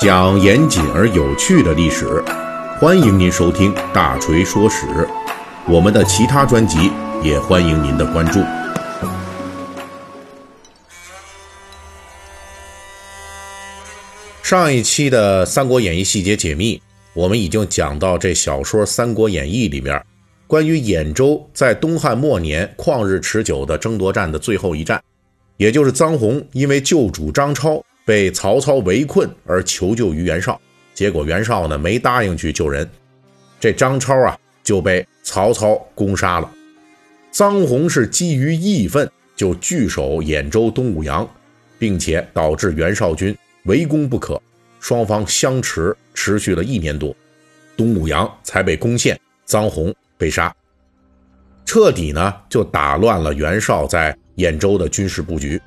讲严谨而有趣的历史，欢迎您收听《大锤说史》。我们的其他专辑也欢迎您的关注。上一期的《三国演义》细节解密，我们已经讲到这小说《三国演义》里面关于兖州在东汉末年旷日持久的争夺战的最后一战，也就是臧洪因为救主张超被曹操围困而求救于袁绍，结果袁绍呢没答应去救人，这张超啊就被曹操攻杀了。臧洪是基于义愤，就据守兖州东武阳，并且导致袁绍军围攻不可，双方相持持续了一年多，东武阳才被攻陷，臧洪。被杀，彻底呢就打乱了袁绍在兖州的军事布局。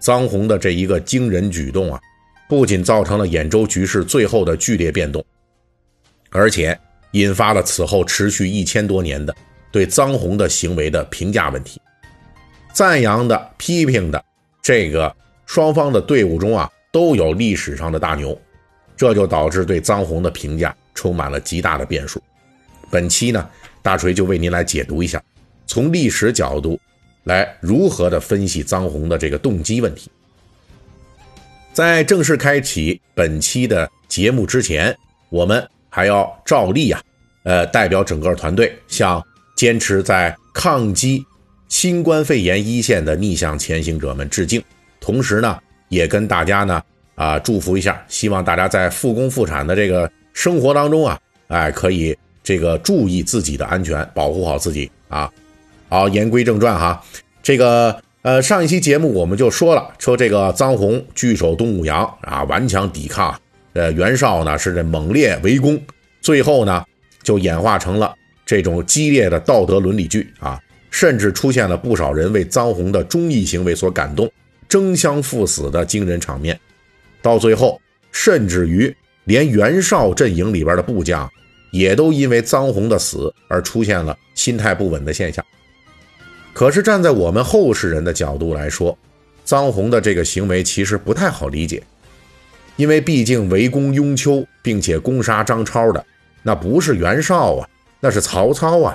臧洪的这一个惊人举动啊，不仅造成了兖州局势最后的剧烈变动，而且引发了此后持续一千多年的对臧洪的行为的评价问题。赞扬的、批评的，这个双方的队伍中啊，都有历史上的大牛，这就导致对臧洪的评价充满了极大的变数。本期呢。大锤就为您来解读一下，从历史角度来如何的分析臧洪的这个动机问题。在正式开启本期的节目之前，我们还要照例啊，呃，代表整个团队向坚持在抗击新冠肺炎一线的逆向前行者们致敬。同时呢，也跟大家呢啊祝福一下，希望大家在复工复产的这个生活当中啊，哎，可以。这个注意自己的安全，保护好自己啊！好，言归正传哈，这个呃，上一期节目我们就说了，说这个臧洪据守东武阳啊，顽强抵抗，呃，袁绍呢是这猛烈围攻，最后呢就演化成了这种激烈的道德伦理剧啊，甚至出现了不少人为臧洪的忠义行为所感动，争相赴死的惊人场面，到最后，甚至于连袁绍阵营里边的部将。也都因为臧洪的死而出现了心态不稳的现象。可是站在我们后世人的角度来说，臧洪的这个行为其实不太好理解，因为毕竟围攻雍丘并且攻杀张超的那不是袁绍啊，那是曹操啊。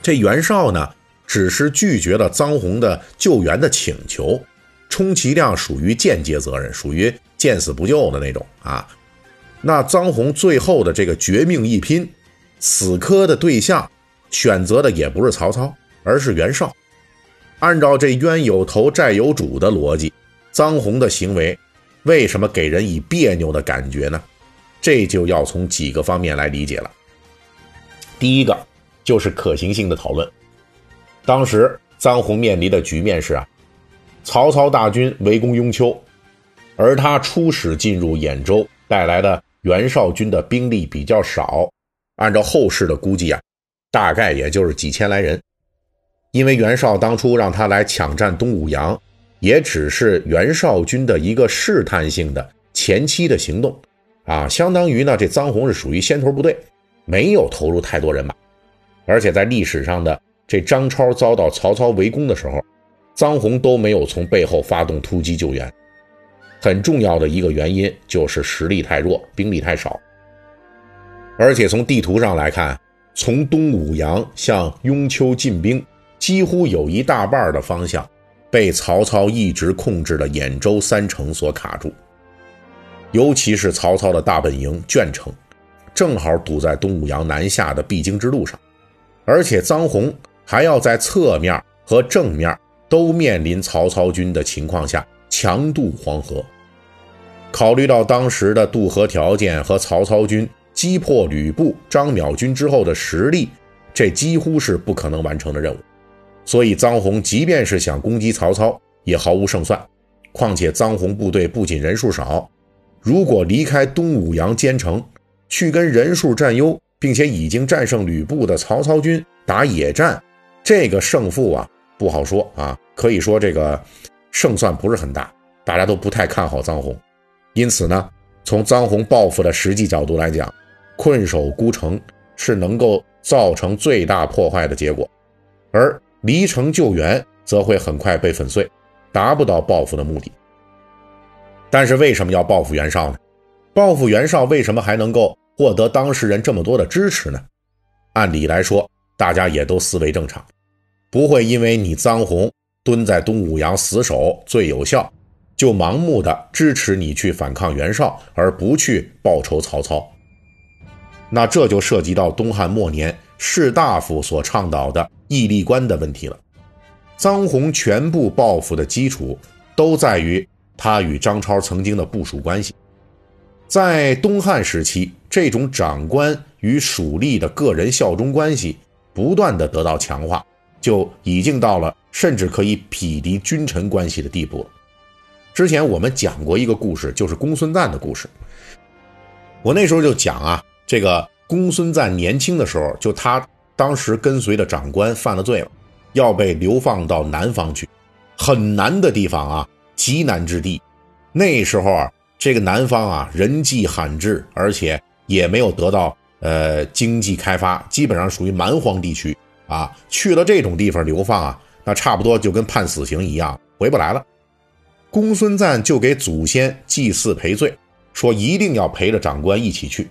这袁绍呢，只是拒绝了臧洪的救援的请求，充其量属于间接责任，属于见死不救的那种啊。那臧洪最后的这个绝命一拼，死磕的对象选择的也不是曹操，而是袁绍。按照这冤有头债有主的逻辑，臧洪的行为为什么给人以别扭的感觉呢？这就要从几个方面来理解了。第一个就是可行性的讨论。当时臧洪面临的局面是啊，曹操大军围攻雍丘，而他出使进入兖州带来的。袁绍军的兵力比较少，按照后世的估计啊，大概也就是几千来人。因为袁绍当初让他来抢占东武阳，也只是袁绍军的一个试探性的前期的行动，啊，相当于呢这臧洪是属于先头部队，没有投入太多人马。而且在历史上的这张超遭到曹操围攻的时候，臧洪都没有从背后发动突击救援。很重要的一个原因就是实力太弱，兵力太少。而且从地图上来看，从东武阳向雍丘进兵，几乎有一大半的方向被曹操一直控制的兖州三城所卡住。尤其是曹操的大本营鄄城，正好堵在东武阳南下的必经之路上，而且臧洪还要在侧面和正面都面临曹操军的情况下。强渡黄河，考虑到当时的渡河条件和曹操军击破吕布、张邈军之后的实力，这几乎是不可能完成的任务。所以臧洪即便是想攻击曹操，也毫无胜算。况且臧洪部队不仅人数少，如果离开东武阳坚城，去跟人数占优并且已经战胜吕布的曹操军打野战，这个胜负啊不好说啊。可以说这个。胜算不是很大，大家都不太看好臧洪，因此呢，从臧洪报复的实际角度来讲，困守孤城是能够造成最大破坏的结果，而离城救援则会很快被粉碎，达不到报复的目的。但是为什么要报复袁绍呢？报复袁绍为什么还能够获得当事人这么多的支持呢？按理来说，大家也都思维正常，不会因为你臧洪蹲在东武阳死守最有效，就盲目的支持你去反抗袁绍，而不去报仇曹操。那这就涉及到东汉末年士大夫所倡导的义利观的问题了。臧洪全部报复的基础都在于他与张超曾经的部属关系。在东汉时期，这种长官与属吏的个人效忠关系不断的得到强化，就已经到了甚至可以匹敌君臣关系的地步了。之前我们讲过一个故事，就是公孙瓒的故事。我那时候就讲啊，这个公孙瓒年轻的时候，就他当时跟随的长官犯了罪了，要被流放到南方去，很难的地方啊，极难之地。那时候啊。这个南方啊，人迹罕至，而且也没有得到呃经济开发，基本上属于蛮荒地区啊。去了这种地方流放啊，那差不多就跟判死刑一样，回不来了。公孙瓒就给祖先祭祀赔罪，说一定要陪着长官一起去，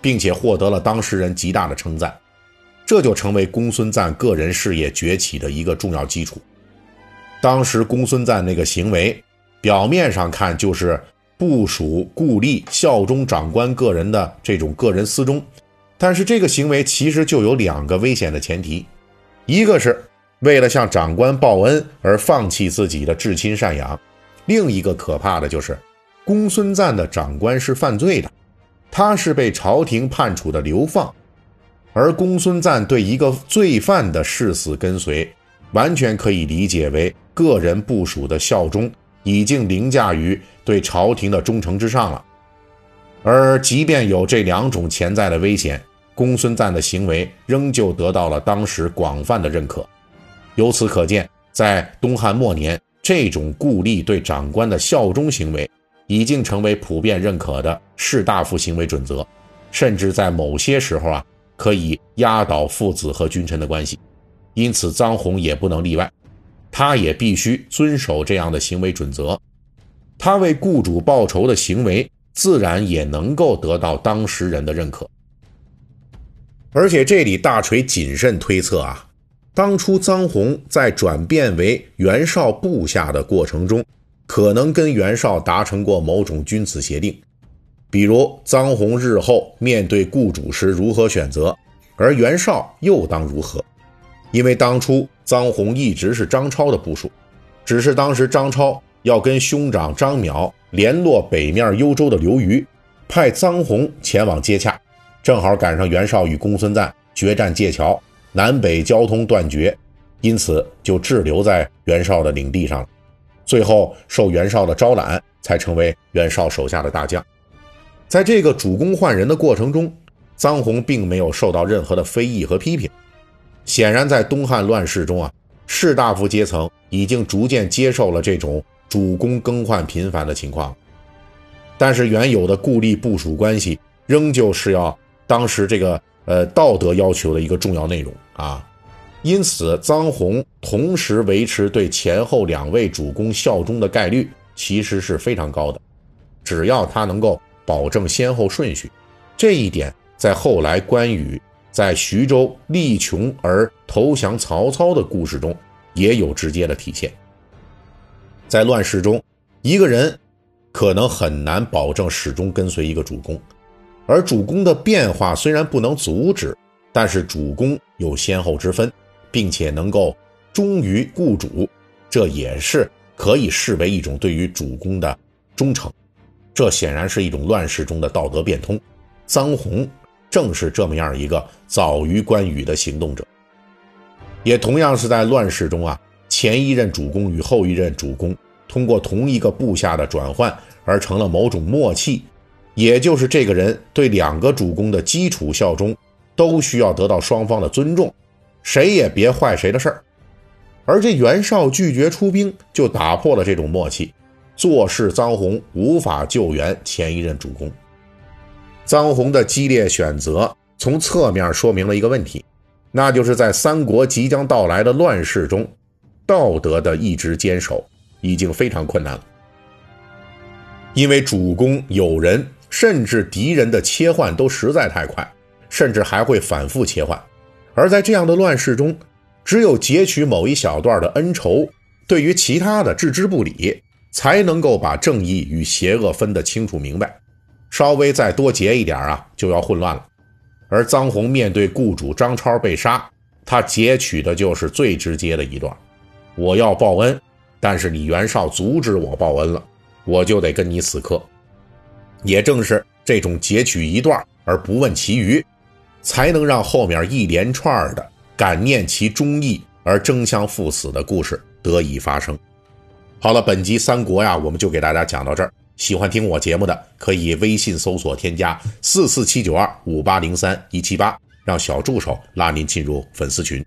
并且获得了当事人极大的称赞，这就成为公孙瓒个人事业崛起的一个重要基础。当时公孙瓒那个行为，表面上看就是。部署故吏效忠长官个人的这种个人私忠，但是这个行为其实就有两个危险的前提：一个是为了向长官报恩而放弃自己的至亲赡养；另一个可怕的就是公孙瓒的长官是犯罪的，他是被朝廷判处的流放，而公孙瓒对一个罪犯的誓死跟随，完全可以理解为个人部署的效忠。已经凌驾于对朝廷的忠诚之上了，而即便有这两种潜在的危险，公孙瓒的行为仍旧得到了当时广泛的认可。由此可见，在东汉末年，这种故吏对长官的效忠行为已经成为普遍认可的士大夫行为准则，甚至在某些时候啊，可以压倒父子和君臣的关系。因此，臧洪也不能例外。他也必须遵守这样的行为准则，他为雇主报仇的行为自然也能够得到当事人的认可。而且这里大锤谨慎推测啊，当初臧洪在转变为袁绍部下的过程中，可能跟袁绍达成过某种君子协定，比如臧洪日后面对雇主时如何选择，而袁绍又当如何。因为当初臧洪一直是张超的部署，只是当时张超要跟兄长张邈联络北面幽州的刘虞，派臧洪前往接洽，正好赶上袁绍与公孙瓒决战界桥，南北交通断绝，因此就滞留在袁绍的领地上了。最后受袁绍的招揽，才成为袁绍手下的大将。在这个主公换人的过程中，臧洪并没有受到任何的非议和批评。显然，在东汉乱世中啊，士大夫阶层已经逐渐接受了这种主公更换频繁的情况，但是原有的故吏部署关系仍旧是要当时这个呃道德要求的一个重要内容啊。因此，臧洪同时维持对前后两位主公效忠的概率其实是非常高的，只要他能够保证先后顺序，这一点在后来关羽。在徐州力穷而投降曹操的故事中，也有直接的体现。在乱世中，一个人可能很难保证始终跟随一个主公，而主公的变化虽然不能阻止，但是主公有先后之分，并且能够忠于雇主，这也是可以视为一种对于主公的忠诚。这显然是一种乱世中的道德变通。臧洪。正是这么样一个早于关羽的行动者，也同样是在乱世中啊，前一任主公与后一任主公通过同一个部下的转换而成了某种默契，也就是这个人对两个主公的基础效忠都需要得到双方的尊重，谁也别坏谁的事儿。而这袁绍拒绝出兵，就打破了这种默契，坐视臧洪无法救援前一任主公。臧洪的激烈选择，从侧面说明了一个问题，那就是在三国即将到来的乱世中，道德的一直坚守已经非常困难了。因为主公有人甚至敌人的切换都实在太快，甚至还会反复切换。而在这样的乱世中，只有截取某一小段的恩仇，对于其他的置之不理，才能够把正义与邪恶分得清楚明白。稍微再多截一点啊，就要混乱了。而臧洪面对雇主张超被杀，他截取的就是最直接的一段：我要报恩，但是李元绍阻止我报恩了，我就得跟你死磕。也正是这种截取一段而不问其余，才能让后面一连串的感念其忠义而争相赴死的故事得以发生。好了，本集三国呀，我们就给大家讲到这儿。喜欢听我节目的，可以微信搜索添加四四七九二五八零三一七八，让小助手拉您进入粉丝群。